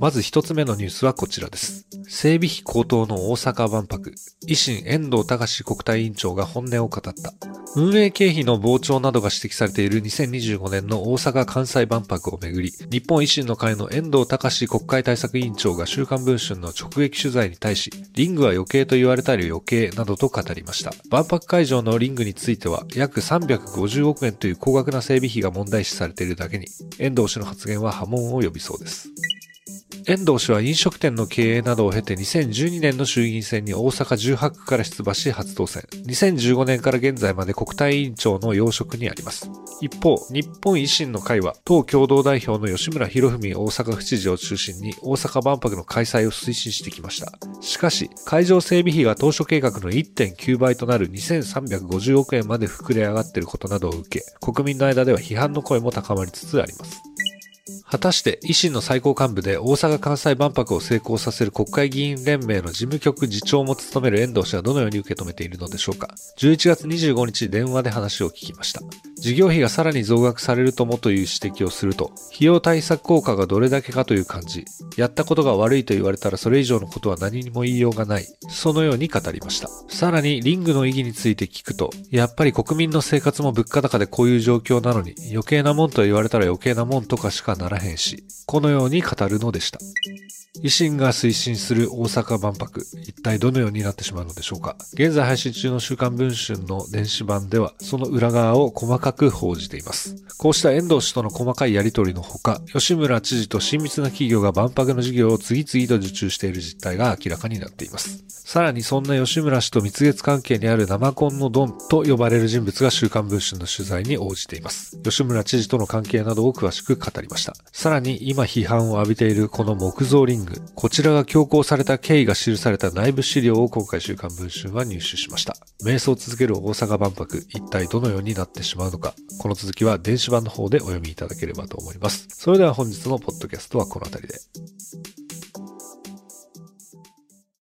まず一つ目のニュースはこちらです整備費高騰の大阪万博維新遠藤隆国対委員長が本音を語った運営経費の膨張などが指摘されている2025年の大阪・関西万博をめぐり、日本維新の会の遠藤隆国会対策委員長が週刊文春の直撃取材に対し、リングは余計と言われたり余計などと語りました。万博会場のリングについては、約350億円という高額な整備費が問題視されているだけに、遠藤氏の発言は波紋を呼びそうです。遠藤氏は飲食店の経営などを経て2012年の衆議院選に大阪18区から出馬し初当選。2015年から現在まで国対委員長の要職にあります。一方、日本維新の会は党共同代表の吉村博文大阪府知事を中心に大阪万博の開催を推進してきました。しかし、会場整備費が当初計画の1.9倍となる2350億円まで膨れ上がっていることなどを受け、国民の間では批判の声も高まりつつあります。果たして維新の最高幹部で大阪・関西万博を成功させる国会議員連盟の事務局次長も務める遠藤氏はどのように受け止めているのでしょうか ?11 月25日電話で話を聞きました。事業費がさらに増額されるともという指摘をすると、費用対策効果がどれだけかという感じ、やったことが悪いと言われたらそれ以上のことは何にも言いようがない、そのように語りました。さらにリングの意義について聞くと、やっぱり国民の生活も物価高でこういう状況なのに、余計なもんと言われたら余計なもんとかしかならへんし、このように語るのでした。維新が推進する大阪万博、一体どのようになってしまうのでしょうか？現在配信中の週刊文春の電子版では、その裏側を細かく報じています。こうした遠藤氏との細かいやりとりのほか、吉村知事と親密な企業が万博の事業を次々と受注している実態が明らかになっています。さらにそんな吉村氏と蜜月関係にある生コンのドンと呼ばれる人物が週刊文春の取材に応じています。吉村知事との関係などを詳しく語りました。さらに今批判を浴びているこの木造リング、こちらが強行された経緯が記された内部資料を今回週刊文春は入手しました。瞑想を続ける大阪万博、一体どのようになってしまうのか、この続きは電子版の方でお読みいただければと思います。それでは本日のポッドキャストはこの辺りで。